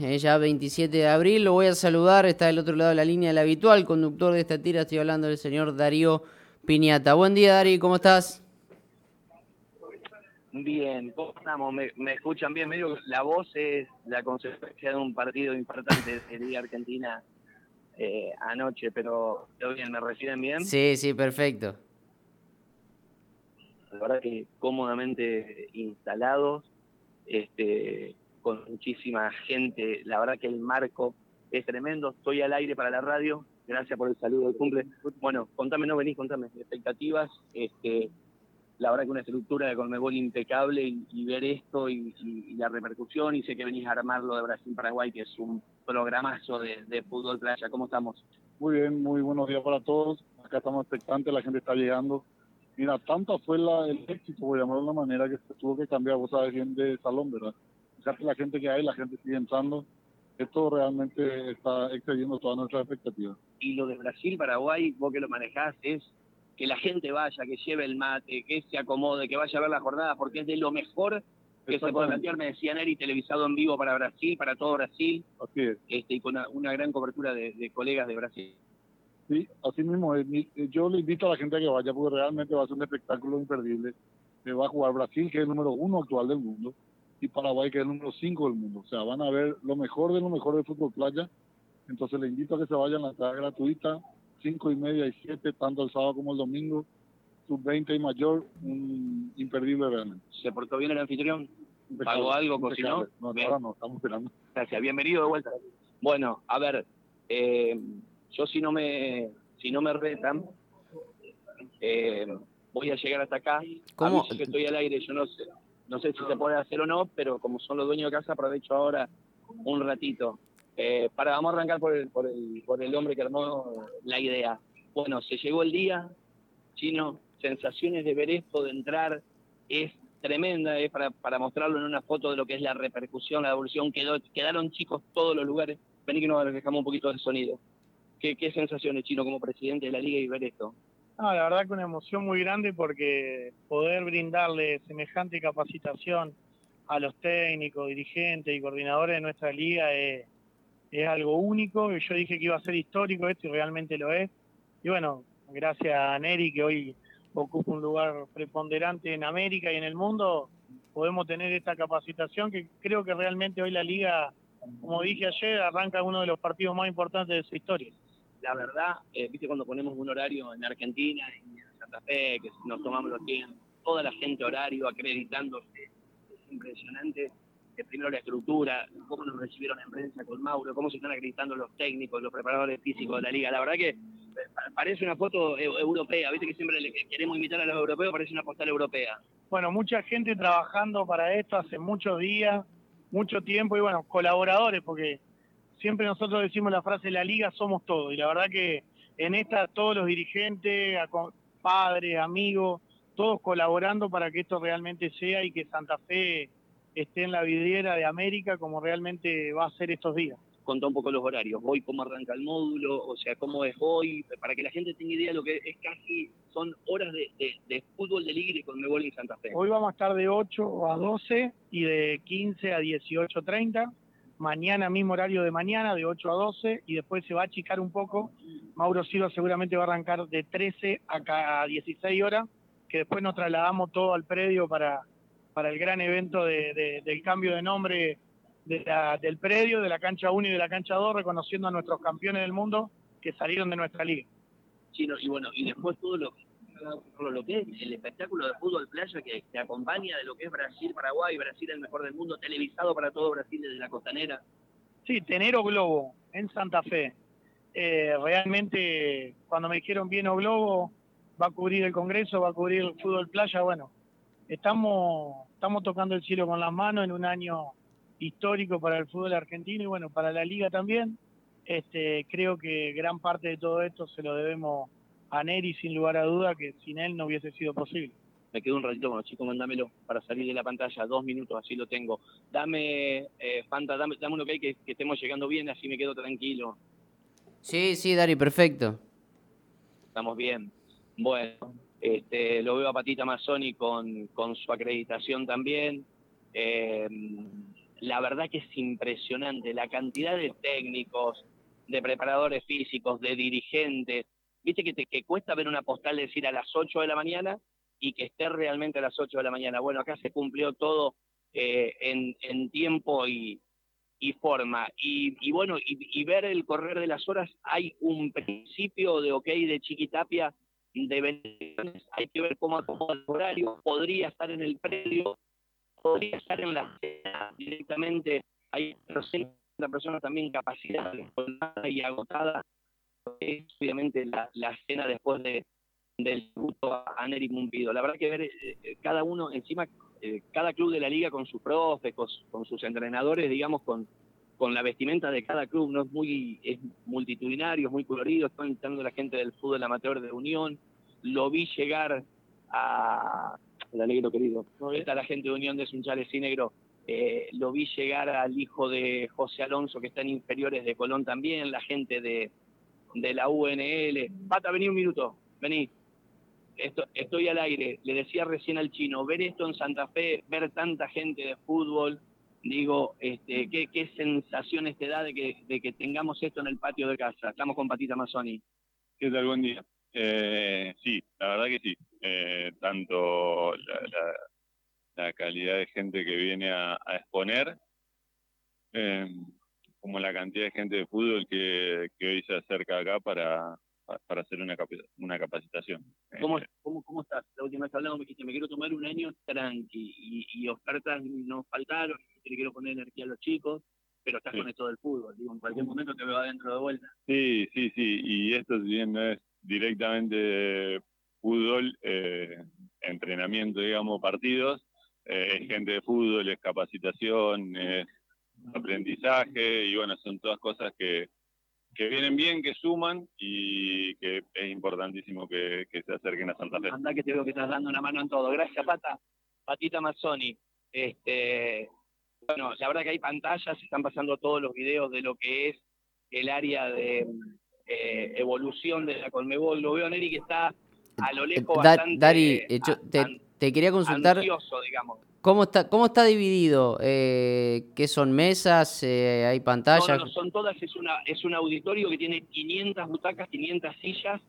ya 27 de abril. Lo voy a saludar, está del otro lado de la línea el habitual conductor de esta tira, estoy hablando del señor Darío Piñata. Buen día, Darío, ¿cómo estás? Bien, ¿cómo estamos? ¿Me, escuchan bien? Medio la voz es la consecuencia de un partido importante de Liga Argentina eh, anoche, pero ¿todo bien? ¿Me reciben bien? Sí, sí, perfecto. La verdad que cómodamente instalados, este, con muchísima gente. La verdad que el marco es tremendo. Estoy al aire para la radio. Gracias por el saludo del cumple. Bueno, contame, no venís, contame. Expectativas. Este, la verdad que una estructura de Conmebol impecable y, ver esto y, la repercusión. Y sé que venís a armarlo de Brasil-Paraguay, que es un programazo de, fútbol playa. ¿Cómo estamos? Muy bien, muy buenos días para todos. Acá estamos expectantes, la gente está llegando. Mira, tanto fue la, el éxito, por llamarlo de una manera, que se tuvo que cambiar, vos sabes bien, de salón, ¿verdad? Fíjate la gente que hay, la gente sigue entrando. Esto realmente está excediendo todas nuestras expectativas. Y lo de Brasil, Paraguay, vos que lo manejás, es que la gente vaya, que lleve el mate, que se acomode, que vaya a ver la jornada, porque es de lo mejor que se puede plantear. Me decían Eri, televisado en vivo para Brasil, para todo Brasil. Así es. Este, y con una, gran cobertura de, colegas de Brasil. Sí, así mismo. Yo le invito a la gente a que vaya, porque realmente va a ser un espectáculo imperdible. Se va a jugar Brasil, que es el número uno actual del mundo y Paraguay, que es el número 5 del mundo. O sea, van a ver lo mejor de lo mejor del fútbol playa. Entonces les invito a que se vayan a la entrada gratuita, 5 y media y 7, tanto el sábado como el domingo, sub 20 y mayor, un imperdible realmente. ¿Se portó bien el anfitrión? ¿Pagó algo? ¿Cocinó? No, ahora no, estamos esperando. Gracias, bienvenido de vuelta. Bueno, a ver, eh, yo si no me si no me retan, eh, voy a llegar hasta acá. ¿Cómo? que estoy al aire, yo no sé no sé si se puede hacer o no, pero como son los dueños de casa, aprovecho ahora un ratito. Eh, para, vamos a arrancar por el, por, el, por el hombre que armó la idea. Bueno, se llegó el día, chino, sensaciones de ver esto, de entrar, es tremenda, es para, mostrarlo en una foto de lo que es la repercusión, la evolución, quedó, quedaron chicos todos los lugares. Vení que nos dejamos un poquito de sonido. ¿Qué, ¿Qué sensaciones, Chino, como presidente de la liga y ver esto? No, la verdad que una emoción muy grande porque poder brindarle semejante capacitación a los técnicos, dirigentes y coordinadores de nuestra liga es, algo único. Yo dije que iba a ser histórico esto y realmente lo es. Y bueno, gracias a Neri que hoy ocupa un lugar preponderante en América y en el mundo, podemos tener esta capacitación que creo que realmente hoy la liga, como dije ayer, arranca uno de los partidos más importantes de su historia la verdad, eh, viste cuando ponemos un horario en Argentina y en Santa Fe, que nos tomamos los tiempos, toda la gente horario acreditándose, es impresionante. Eh, primero la estructura, cómo nos recibieron en prensa con Mauro, cómo se están acreditando los técnicos, los preparadores físicos de la liga. La verdad que eh, parece una foto europea, viste que siempre le queremos invitar a los europeos, parece una postal europea. Bueno, mucha gente trabajando para esto hace muchos días, mucho tiempo y bueno, colaboradores, porque siempre nosotros decimos la frase, la liga somos todos, y la verdad que en esta todos los dirigentes, padres, amigos, todos colaborando para que esto realmente sea y que Santa Fe esté en la vidriera de América como realmente va a ser estos días. Contá un poco los horarios, hoy cómo arranca el módulo, o sea, cómo es hoy, para que la gente tenga idea de lo que es casi, son horas de, fútbol de liga y con Mebol en Santa Fe. Hoy vamos a estar de 8 a 12 y de 15 a 18.30 mañana mismo horario de mañana, de 8 a 12, y después se va a achicar un poco. Mauro Silva seguramente va a arrancar de 13 a 16 horas, que después nos trasladamos todo al predio para, para el gran evento del cambio de nombre del predio, de la cancha 1 y de la cancha 2, reconociendo a nuestros campeones del mundo que salieron de nuestra liga. Sí, y bueno, y después todo lo, lo que es el espectáculo de fútbol playa que, te acompaña de lo que es Brasil, Paraguay, Brasil el mejor del mundo, televisado para todo Brasil desde la costanera. Sí, Tenero Globo en Santa Fe. Eh, realmente, cuando me dijeron bien o Globo, va a cubrir el Congreso, va a cubrir el fútbol playa, bueno, estamos, estamos tocando el cielo con las manos en un año histórico para el fútbol argentino y bueno, para la liga también. Este, creo que gran parte de todo esto se lo debemos a Neri sin lugar a duda que sin él no hubiese sido posible. Me quedo un ratito, bueno, chicos, mándamelo para salir de la pantalla, dos minutos, así lo tengo. Dame, eh, Fanta, dame, dame un ok que, que estemos llegando bien, así me quedo tranquilo. Sí, sí, Dari, perfecto. Estamos bien. Bueno, este, lo veo a Patita Mazzoni con, con su acreditación también. Eh, la verdad que es impresionante la cantidad de técnicos, de preparadores físicos, de dirigentes. Viste que, te, que cuesta ver una postal decir a las 8 de la mañana y que esté realmente a las 8 de la mañana. Bueno, acá se cumplió todo eh, en, tiempo y, forma. Y, bueno, y, ver el correr de las horas, hay un principio de ok de Chiquitapia de bendiciones, hay que ver cómo acomoda el horario, podría estar en el predio, podría estar en la cena directamente, hay una persona también capacidad y agotada, es obviamente la, la cena después de, del tributo a Neri Mumpido. La verdad que ver eh, cada uno, encima, eh, cada club de la liga con sus profes, con, sus entrenadores, digamos, con, con la vestimenta de cada club, no es muy es multitudinario, es muy colorido, está entrando la gente del fútbol amateur de Unión, lo vi llegar a el alegro querido, está la gente de Unión de Sunchales y Negro, eh, lo vi llegar al hijo de José Alonso que está en inferiores de Colón también, la gente de, de la UNL. Pata, vení un minuto, vení estoy al aire, le decía recién al chino, ver esto en Santa Fe, ver tanta gente de fútbol, digo, este, ¿qué, qué sensaciones te da de que, de que tengamos esto en el patio de casa? Estamos con Patita Mazzoni. ¿Qué tal? Buen día. Eh, sí, la verdad que sí. Eh, tanto la, calidad de gente que viene a, exponer, eh, como la cantidad de gente de fútbol que, que hoy se acerca acá para, para hacer una, una capacitación. ¿Cómo, eh, ¿cómo, ¿Cómo estás? La última vez hablamos me dijiste, me quiero tomar un año tranqui y, y ofertas no faltaron, le quiero poner energía a los chicos, pero estás con esto del fútbol, digo, en cualquier momento te veo adentro de vuelta. Sí, sí, sí, y esto si bien no es directamente fútbol, eh, entrenamiento, digamos, partidos, eh, es gente de fútbol, es capacitación, es aprendizaje, y bueno, son todas cosas que, que vienen bien, que suman y que es importantísimo que, se acerquen a Santa Fe. Anda que te veo que estás dando una mano en todo. Gracias, Pata. Patita Mazzoni. Este, bueno, la verdad que hay pantallas, están pasando todos los videos de lo que es el área de eh, evolución de la Colmebol. Lo veo, Neri, que está a lo lejos bastante Dari, eh, te, quería consultar. Ansioso, digamos. ¿Cómo está, cómo está dividido? Eh, ¿Qué son mesas? Eh, ¿Hay pantallas? No, no, son todas, es, una, es un auditorio que tiene 500 butacas, 500 sillas,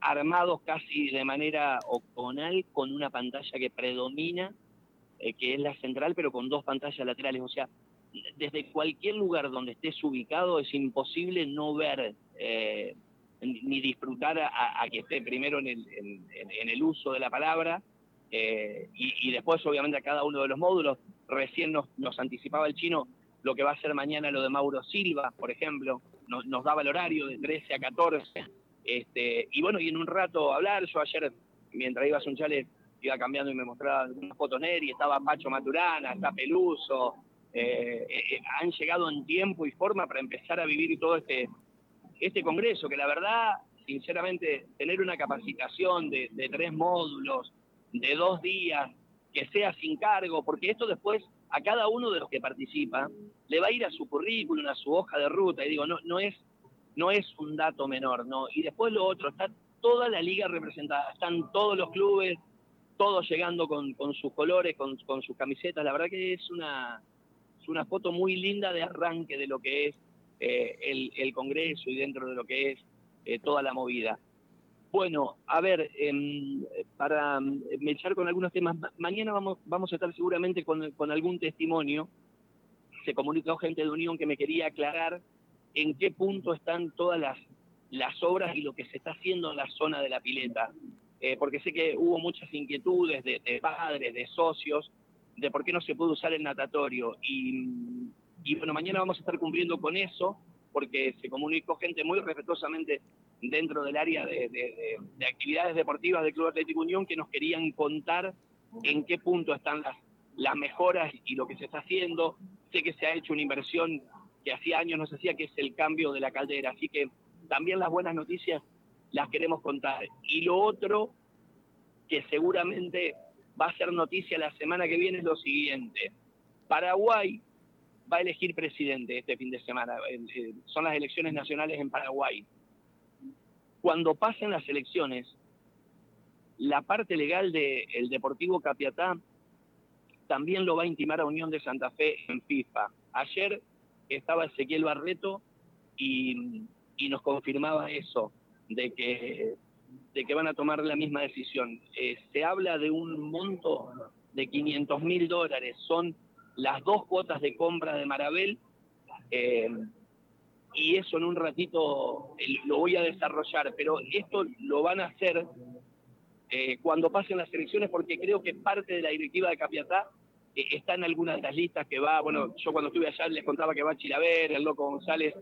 armados casi de manera octonal, con una pantalla que predomina, eh, que es la central, pero con dos pantallas laterales. O sea, desde cualquier lugar donde estés ubicado es imposible no ver eh, ni disfrutar a, que esté primero en el, en el uso de la palabra, eh, y, después, obviamente, a cada uno de los módulos. Recién nos, nos, anticipaba el chino lo que va a ser mañana lo de Mauro Silva, por ejemplo. Nos, daba el horario de 13 a 14. Este, y bueno, y en un rato hablar. Yo ayer, mientras iba a Sunchales, iba cambiando y me mostraba una foto y estaba Pacho Maturana, está Peluso. Eh, eh, han llegado en tiempo y forma para empezar a vivir todo este, este congreso, que la verdad, sinceramente, tener una capacitación de tres módulos, de dos días, que sea sin cargo, porque esto después a cada uno de los que participa le va a ir a su currículum, a su hoja de ruta, y digo, no, no, es, no es un dato menor, ¿no? Y después lo otro, está toda la liga representada, están todos los clubes, todos llegando con, con sus colores, con, con, sus camisetas, la verdad que es una, es una foto muy linda de arranque de lo que es eh, el, el, Congreso y dentro de lo que es eh, toda la movida. Bueno, a ver, em, para em, echar con algunos temas, mañana vamos, vamos a estar seguramente con, algún testimonio. Se comunicó gente de Unión que me quería aclarar en qué punto están todas las, las obras y lo que se está haciendo en la zona de la pileta. Eh, porque sé que hubo muchas inquietudes de, padres, de socios, de por qué no se puede usar el natatorio. Y bueno, mañana vamos a estar cumpliendo con eso, porque se comunicó gente muy respetuosamente dentro del área de, actividades deportivas del Club Atlético Unión que nos querían contar en qué punto están las, las mejoras y lo que se está haciendo. Sé que se ha hecho una inversión que hacía años no se hacía, que es el cambio de la caldera. Así que también las buenas noticias las queremos contar. Y lo otro, que seguramente va a ser noticia la semana que viene, es lo siguiente. Paraguay va a elegir presidente este fin de semana. Eh, son las elecciones nacionales en Paraguay. Cuando pasen las elecciones, la parte legal del Deportivo Capiatá también lo va a intimar a Unión de Santa Fe en FIFA. Ayer estaba Ezequiel Barreto y, nos confirmaba eso, de que, van a tomar la misma decisión. Eh, se habla de un monto de 500 mil dólares, son las dos cuotas de compra de Marabel, eh, y eso en un ratito eh, lo voy a desarrollar, pero esto lo van a hacer eh, cuando pasen las elecciones, porque creo que parte de la directiva de Capiatá eh, está en algunas de las listas que va, bueno, yo cuando estuve allá les contaba que va Chilaver, el Loco González,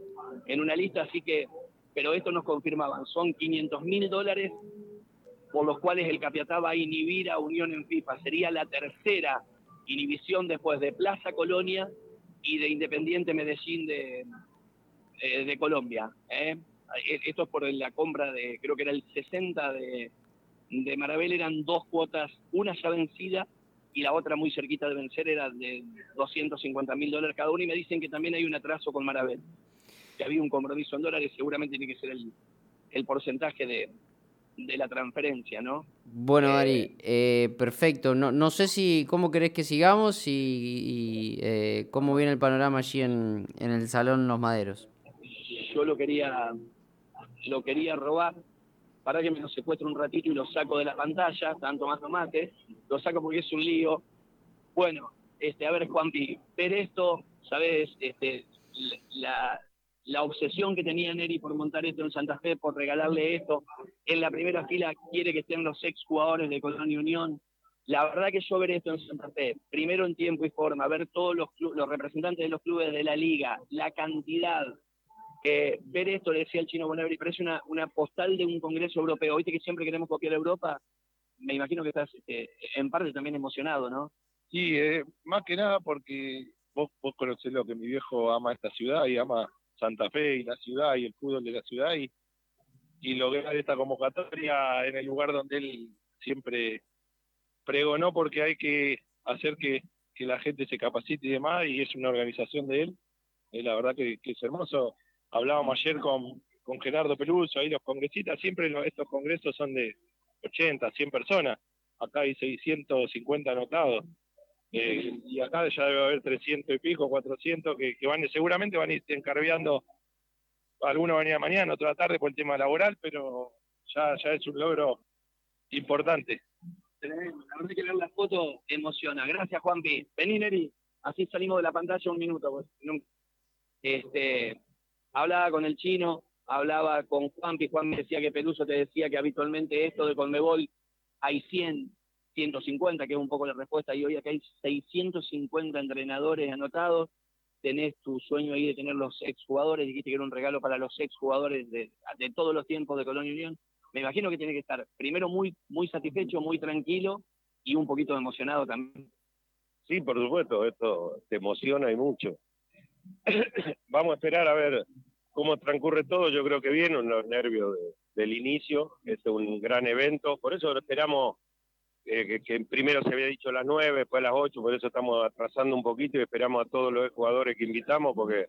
en una lista, así que, pero esto nos confirmaban, son 500 mil dólares por los cuales el Capiatá va a inhibir a Unión en FIFA. Sería la tercera inhibición después de Plaza Colonia y de Independiente Medellín de, eh, de Colombia. Esto es por la compra de, creo que era el 60 de, de Marabel eran dos cuotas, una ya vencida y la otra muy cerquita de vencer era de 250 mil dólares cada una y me dicen que también hay un atraso con Marabel, que había un compromiso en dólares, seguramente tiene que ser el, el porcentaje de, de la transferencia, ¿no? Bueno, eh, Ari, eh, perfecto. No, no sé si cómo querés que sigamos y, eh, cómo viene el panorama allí en, en el Salón Los Maderos. Yo lo quería, lo quería robar para que me lo secuestre un ratito y lo saco de la pantalla, tanto más tomate, lo saco porque es un lío. Bueno, este, a ver, Juanpi, ver esto, ¿sabes? Este, la, la obsesión que tenía Neri por montar esto en Santa Fe, por regalarle esto. En la primera fila quiere que estén los ex jugadores de Colonia Unión. La verdad que yo ver esto en Santa Fe, primero en tiempo y forma, ver todos los, los representantes de los clubes de la liga, la cantidad ver esto, le decía el chino Bonaveri, parece una, postal de un congreso europeo. Viste que siempre queremos copiar a Europa. Me imagino que estás este, en parte también emocionado, ¿no? Sí, eh, más que nada porque vos, vos conocés lo que mi viejo ama esta ciudad y ama Santa Fe y la ciudad y el fútbol de la ciudad y, y lograr esta convocatoria en el lugar donde él siempre pregonó porque hay que hacer que, que la gente se capacite y demás y es una organización de él. y la verdad que es hermoso hablábamos ayer con, con Gerardo Peluso, ahí los congresistas, siempre estos congresos son de 80, 100 personas, acá hay 650 anotados, eh, y acá ya debe haber 300 y pico, 400 que, que van, seguramente van a ir encarviando, algunos van a ir mañana, otra tarde por el tema laboral, pero ya, ya es un logro importante. La verdad que ver la foto emociona. Gracias, Juanpi. Vení, Neri. Así salimos de la pantalla un minuto. Pues. Este, hablaba con el chino, hablaba con Juan, que Juan me decía que Peluso te decía que habitualmente esto de Conmebol hay 100, 150, que es un poco la respuesta, y hoy acá hay 650 entrenadores anotados, tenés tu sueño ahí de tener los exjugadores, dijiste que era un regalo para los exjugadores de, de todos los tiempos de Colonia Unión, me imagino que tiene que estar primero muy, muy satisfecho, muy tranquilo y un poquito emocionado también. Sí, por supuesto, esto te emociona y mucho. Vamos a esperar a ver cómo transcurre todo. Yo creo que bien, los nervios del inicio. Es un gran evento. Por eso esperamos eh, que, primero se había dicho las nueve, después a las ocho. Por eso estamos atrasando un poquito y esperamos a todos los jugadores que invitamos, porque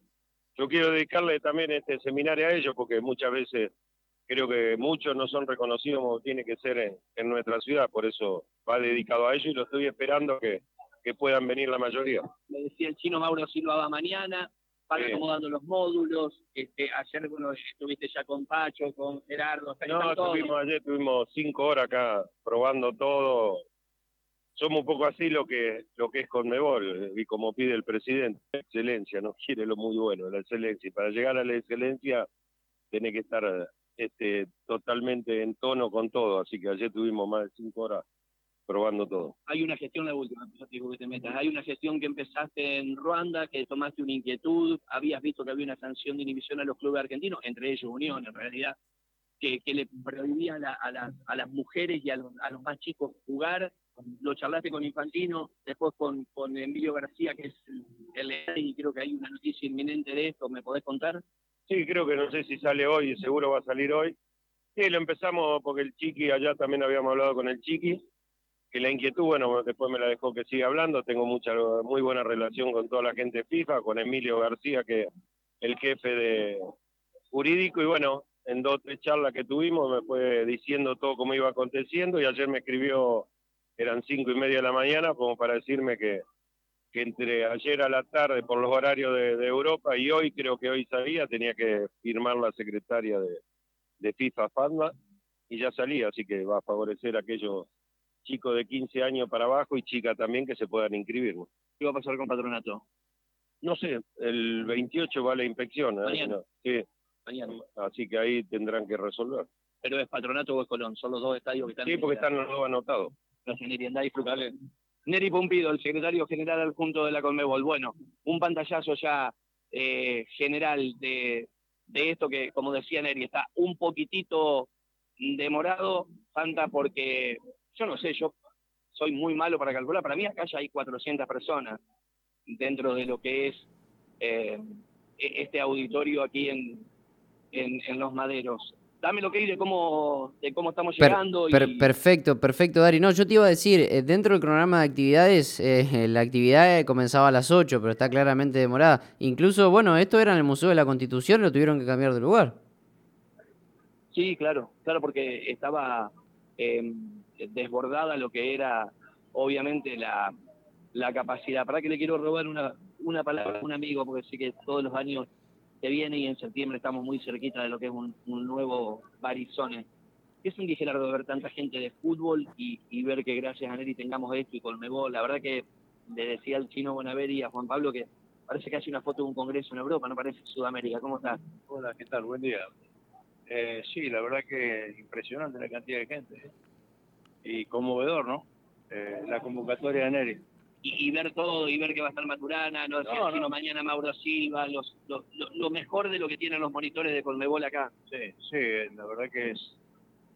yo quiero dedicarle también este seminario a ellos, porque muchas veces creo que muchos no son reconocidos como tiene que ser en, en nuestra ciudad. Por eso va dedicado a ellos y lo estoy esperando que que puedan venir la mayoría. Me decía el chino Mauro Silva va mañana, van acomodando los módulos. Este, ayer bueno, estuviste ya con Pacho, con Gerardo. No, estuvimos ayer, tuvimos cinco horas acá probando todo. Somos un poco así lo que lo que es Conmebol y como pide el presidente, excelencia, no quiere lo muy bueno, la excelencia. Y para llegar a la excelencia tiene que estar este, totalmente en tono con todo. Así que ayer tuvimos más de cinco horas probando todo. Hay una gestión, la última, que te metas, hay una gestión que empezaste en Ruanda, que tomaste una inquietud, habías visto que había una sanción de inhibición a los clubes argentinos, entre ellos Unión en realidad, que, que le prohibía a, las, a las mujeres y a los, a los más chicos jugar, lo charlaste con Infantino, después con, con Emilio García, que es el, el y creo que hay una noticia inminente de esto, ¿me podés contar? Sí, creo que no sé si sale hoy, seguro va a salir hoy. Sí, lo empezamos porque el Chiqui, allá también habíamos hablado con el Chiqui, que la inquietud, bueno, después me la dejó que siga hablando, tengo mucha, muy buena relación con toda la gente FIFA, con Emilio García, que el jefe de jurídico, y bueno, en dos o tres charlas que tuvimos me fue diciendo todo cómo iba aconteciendo, y ayer me escribió, eran cinco y media de la mañana, como para decirme que, entre ayer a la tarde por los horarios de, Europa y hoy creo que hoy salía, tenía que firmar la secretaria de, de FIFA FANDA y ya salía, así que va a favorecer a aquellos chicos de 15 años para abajo y chicas también que se puedan inscribir. ¿Qué va a pasar con Patronato? No sé, el 28 va la inspección. ¿eh? Mañana. sí. Mañana. Así que ahí tendrán que resolver. ¿Pero es Patronato o es Colón? Son los dos estadios que están... Sí, porque están los dos anotados. Gracias, Neri. Andá Neri Pumpido, el secretario general adjunto de la Conmebol. Bueno, un pantallazo ya eh, general de, de esto que, como decía Neri, está un poquitito demorado, Santa, porque yo no sé, yo soy muy malo para calcular. Para mí acá ya hay 400 personas dentro de lo que es eh, e-, este auditorio aquí en, en, Los Maderos. Dame lo que hay de cómo, de cómo estamos llegando. Perfecto, perfecto, Dari. No, yo te iba a decir, eh, dentro del programa de actividades, eh, la actividad comenzaba a las 8, pero está claramente demorada. Incluso, bueno, esto era en el Museo de la Constitución, lo tuvieron que cambiar de lugar. Sí, claro, claro, porque estaba desbordada lo que era, obviamente, la, la capacidad. ¿Para que le quiero robar una, una palabra a un amigo? Porque sé que todos los años que viene y en septiembre estamos muy cerquita de lo que es un, nuevo Barizone. Es un de ver tanta gente de fútbol y, ver que gracias a Neri tengamos esto y Colmebol. La verdad que le decía al chino Bonaveri y a Juan Pablo que parece que hace una foto de un congreso en Europa, no parece Sudamérica. ¿Cómo estás? Hola, ¿qué tal? Buen día. Eh, sí, la verdad que impresionante la cantidad de gente. ¿eh? Y conmovedor, ¿no? Eh, la convocatoria de Neri y, ver todo y ver que va a estar Maturana, no, no, sino mañana Mauro Silva, los, lo, mejor de lo que tienen los monitores de Colmebol acá. Sí, sí, la verdad que es,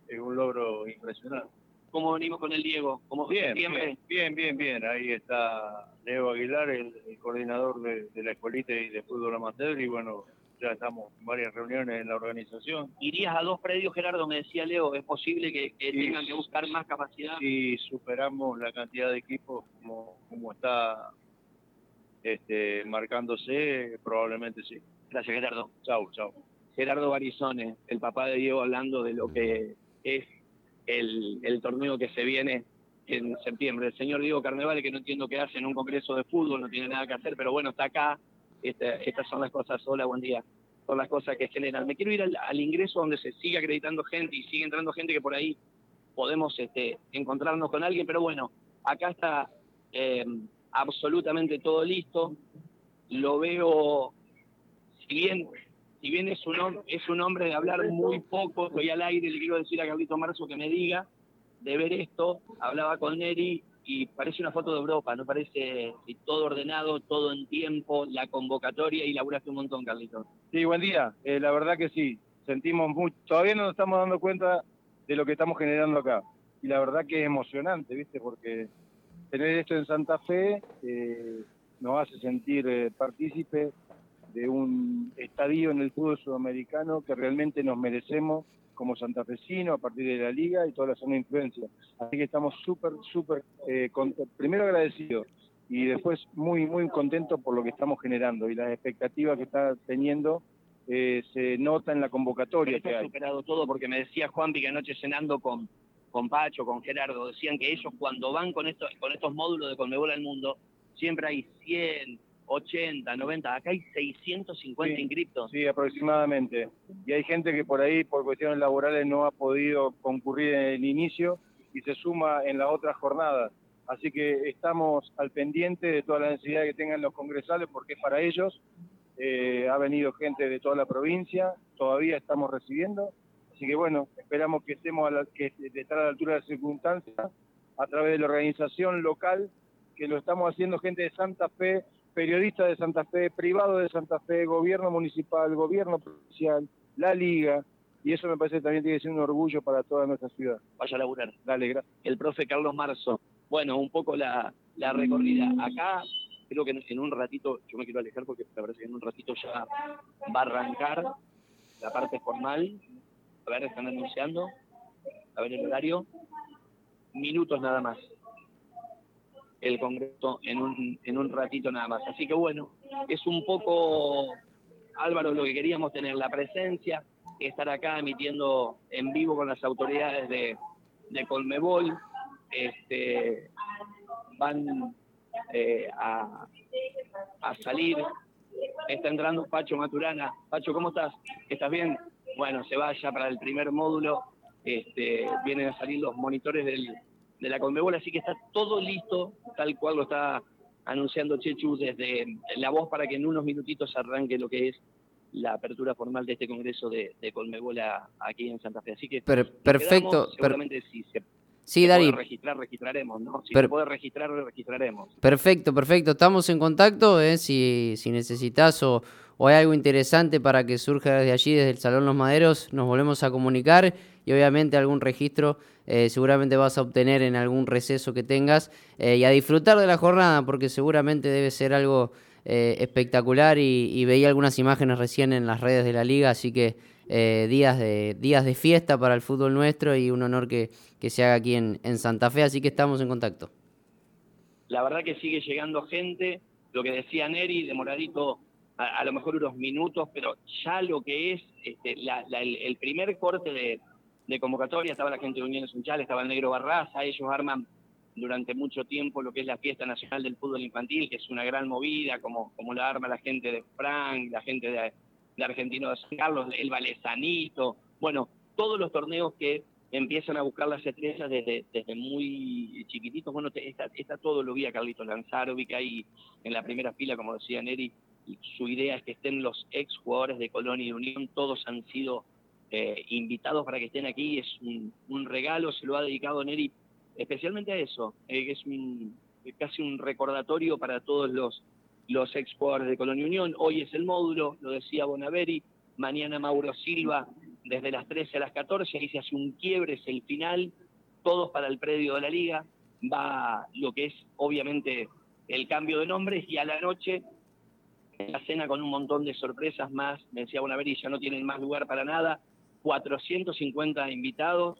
es un logro impresionante. ¿Cómo venimos con el Diego? ¿Cómo bien, bien, bien, bien, bien, Ahí está Leo Aguilar, el, coordinador de, de, la escuelita y de fútbol amateur, y bueno, ya estamos en varias reuniones en la organización. ¿Irías a dos predios, Gerardo? Me decía Leo, ¿es posible que, tengan que buscar más capacidad? Si superamos la cantidad de equipos como, como está este, marcándose, probablemente sí. Gracias, Gerardo. Chau, chau. Gerardo Barizone, el papá de Diego, hablando de lo que es el, el torneo que se viene en septiembre. El señor Diego Carnevale, que no entiendo qué hace en un congreso de fútbol, no tiene nada que hacer, pero bueno, está acá estas son las cosas, hola, buen día, son las cosas que generan. Me quiero ir al, ingreso donde se sigue acreditando gente y sigue entrando gente que por ahí podemos este, encontrarnos con alguien, pero bueno, acá está em, absolutamente todo listo. Lo veo, si bien, si bien es, un, es un hombre de hablar muy poco, estoy al aire, le quiero decir a Carlito Marzo que me diga de ver esto, hablaba con Neri y parece una foto de Europa, no parece todo ordenado, todo en tiempo, la convocatoria y laburaste un montón, Carlito. Sí, buen día. Eh, la verdad que sí, sentimos mucho, todavía no nos estamos dando cuenta de lo que estamos generando acá. Y la verdad que es emocionante, ¿viste? Porque tener esto en Santa Fe eh, nos hace sentir eh, partícipe de un estadio en el fútbol sudamericano que realmente nos merecemos como santafesino a partir de la liga y toda la zona de influencia. Así que estamos súper, súper, eh, primero agradecidos y después muy, muy contentos por lo que estamos generando y las expectativas que está teniendo eh, se nota en la convocatoria que hay. superado todo porque me decía Juanpi que anoche cenando con, con Pacho, con Gerardo, decían que ellos cuando van con estos, con estos módulos de Conmebol al mundo, siempre hay 100, 80, 90, acá hay 650 sí, inscriptos. Sí, aproximadamente. Y hay gente que por ahí, por cuestiones laborales, no ha podido concurrir en el inicio y se suma en las otras jornadas. Así que estamos al pendiente de toda la necesidad que tengan los congresales porque es para ellos. Eh, ha venido gente de toda la provincia, todavía estamos recibiendo. Así que bueno, esperamos que estemos a la, que de estar a la altura de las circunstancias a través de la organización local, que lo estamos haciendo gente de Santa Fe, periodista de Santa Fe, privado de Santa Fe, gobierno municipal, gobierno provincial, la liga, y eso me parece que también tiene que ser un orgullo para toda nuestra ciudad. Vaya a laburar. Dale, gracias. El profe Carlos Marzo. Bueno, un poco la, la recorrida. Acá creo que en un ratito, yo me quiero alejar porque me parece que en un ratito ya va a arrancar la parte formal. A ver, están anunciando. A ver el horario. Minutos nada más el Congreso en un, en un ratito nada más. Así que bueno, es un poco, Álvaro, lo que queríamos tener, la presencia, estar acá emitiendo en vivo con las autoridades de, de Colmebol. Este, van eh, a, a salir. Está entrando Pacho Maturana. Pacho, ¿cómo estás? ¿Estás bien? Bueno, se va ya para el primer módulo. Este, vienen a salir los monitores del, de la Conmebol, así que está todo listo, tal cual lo está anunciando Chechu desde la voz para que en unos minutitos arranque lo que es la apertura formal de este congreso de, de Colmebol aquí en Santa Fe. Así que perfecto. seguramente si se, sí, puede registrar, registraremos, ¿no? Si se puede registrar, registraremos. Perfecto, perfecto. Estamos en contacto, ¿eh? si, si necesitas o, o hay algo interesante para que surja desde allí, desde el Salón Los Maderos, nos volvemos a comunicar y obviamente algún registro eh, seguramente vas a obtener en algún receso que tengas eh, y a disfrutar de la jornada porque seguramente debe ser algo eh, espectacular y, veía algunas imágenes recién en las redes de la liga, así que días, de, días de fiesta para el fútbol nuestro y un honor que, que se haga aquí en, en Santa Fe, así que estamos en contacto. La verdad que sigue llegando gente, lo que decía Neri, demoradito a, a, lo mejor unos minutos, pero ya lo que es este, la, la, el, primer corte de, convocatoria, estaba la gente de Unión Sunchal, estaba el Negro Barraza, ellos arman durante mucho tiempo lo que es la fiesta nacional del fútbol infantil, que es una gran movida, como, como la arma la gente de Frank, la gente de, Argentino de San Carlos, el Valezanito, bueno, todos los torneos que empiezan a buscar las estrellas desde, desde muy chiquititos, bueno, está, todo, lo vi a Carlito Lanzaro, vi que hay en la primera fila, como decía Neri, su idea es que estén los ex jugadores de Colonia y Unión, todos han sido eh, invitados para que estén aquí, es un, regalo, se lo ha dedicado Neri especialmente a eso, eh, es un, casi un recordatorio para todos los, ex jugadores de Colonia Unión. Hoy es el módulo, lo decía Bonaveri, mañana Mauro Silva, desde las 13 a las 14, ahí se hace un quiebre, es el final, todos para el predio de la liga, va lo que es obviamente el cambio de nombres y a la noche la cena con un montón de sorpresas más, me decía Bonaveri, ya no tienen más lugar para nada, 450 invitados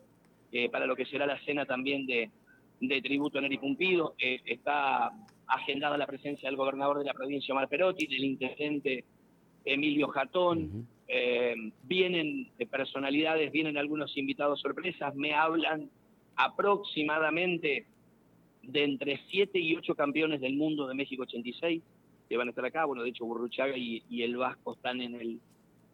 eh, para lo que será la cena también de, de tributo a Neri Pumpido. Eh, está agendada la presencia del gobernador de la provincia, Omar Perotti, del intendente Emilio Jatón. Uh -huh. eh, vienen personalidades, vienen algunos invitados sorpresas, me hablan aproximadamente de entre 7 y 8 campeones del mundo de México 86 que van a estar acá. Bueno, de hecho, Burruchaga y, el Vasco están en el,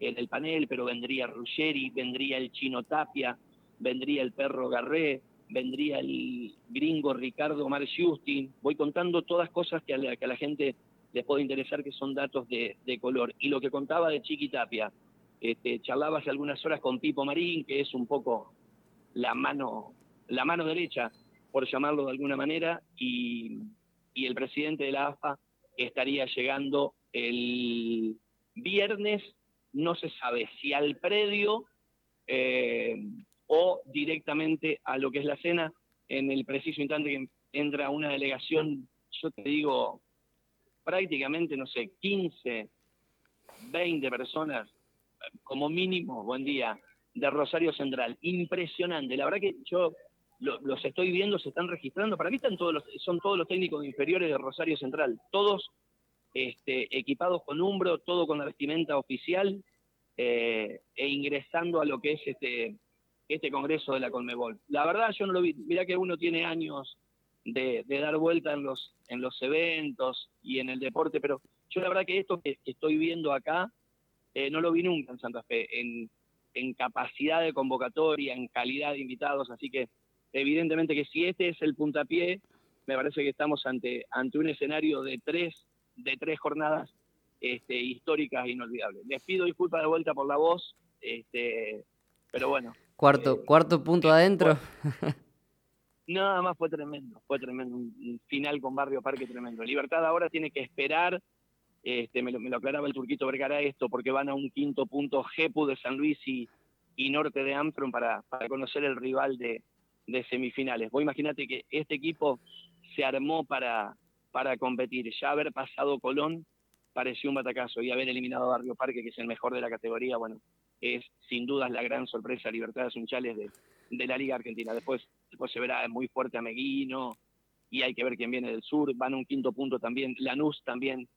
en el panel, pero vendría Ruggeri, vendría el Chino Tapia, vendría el Perro Garré, vendría el gringo Ricardo Mar. Voy contando todas cosas que a la, que a la gente les puede interesar, que son datos de, de, color. Y lo que contaba de Chiqui Tapia, este, charlaba hace algunas horas con Pipo Marín, que es un poco la mano, la mano derecha, por llamarlo de alguna manera, y, y el presidente de la AFA estaría llegando el viernes no se sabe si al predio eh, o directamente a lo que es la cena. En el preciso instante que entra una delegación, yo te digo, prácticamente, no sé, 15, 20 personas, como mínimo, buen día, de Rosario Central. Impresionante. La verdad que yo lo, los estoy viendo, se están registrando. Para mí están todos los, son todos los técnicos inferiores de Rosario Central. Todos este, equipados con Umbro, todo con la vestimenta oficial eh, e ingresando a lo que es este, este congreso de la Conmebol. La verdad yo no lo vi, mirá que uno tiene años de, dar vuelta en los, en los eventos y en el deporte, pero yo la verdad que esto que, que estoy viendo acá eh, no lo vi nunca en Santa Fe, en, en capacidad de convocatoria, en calidad de invitados, así que evidentemente que si este es el puntapié, me parece que estamos ante, ante un escenario de tres de tres jornadas este, históricas e inolvidables. Les pido disculpas de vuelta por la voz, este, pero bueno. Cuarto, eh, cuarto punto adentro. Nada más fue tremendo, fue tremendo, un final con Barrio Parque tremendo. Libertad ahora tiene que esperar, este, me, lo, me lo aclaraba el turquito Vergara esto, porque van a un quinto punto Jepu de San Luis y, y norte de Ampron para, para conocer el rival de, de semifinales. Vos imagínate que este equipo se armó para, para competir. Ya haber pasado Colón pareció un batacazo y haber eliminado a Barrio Parque, que es el mejor de la categoría, bueno, es sin dudas la gran sorpresa Libertades Unchales de, de la Liga Argentina. Después, después se verá muy fuerte a Meguino y hay que ver quién viene del sur. Van a un quinto punto también. Lanús también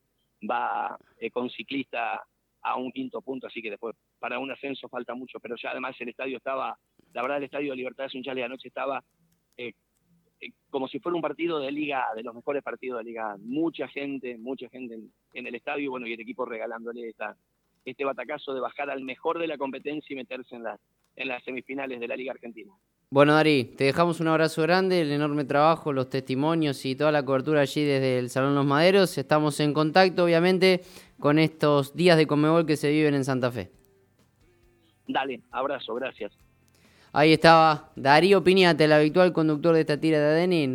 va eh, con ciclista a un quinto punto, así que después para un ascenso falta mucho, pero ya además el estadio estaba, la verdad el estadio de Libertades Unchales anoche estaba eh, eh, como si fuera un partido de liga, de los mejores partidos de liga. Mucha gente, mucha gente en, en el estadio, bueno, y el equipo regalándole esta, este batacazo de bajar al mejor de la competencia y meterse en, la, en las semifinales de la Liga Argentina. Bueno, Dari, te dejamos un abrazo grande, el enorme trabajo, los testimonios y toda la cobertura allí desde el Salón Los Maderos. Estamos en contacto, obviamente, con estos días de Comebol que se viven en Santa Fe. Dale, abrazo, gracias. Ahí estaba Darío Piñate, el habitual conductor de esta tira de ADN.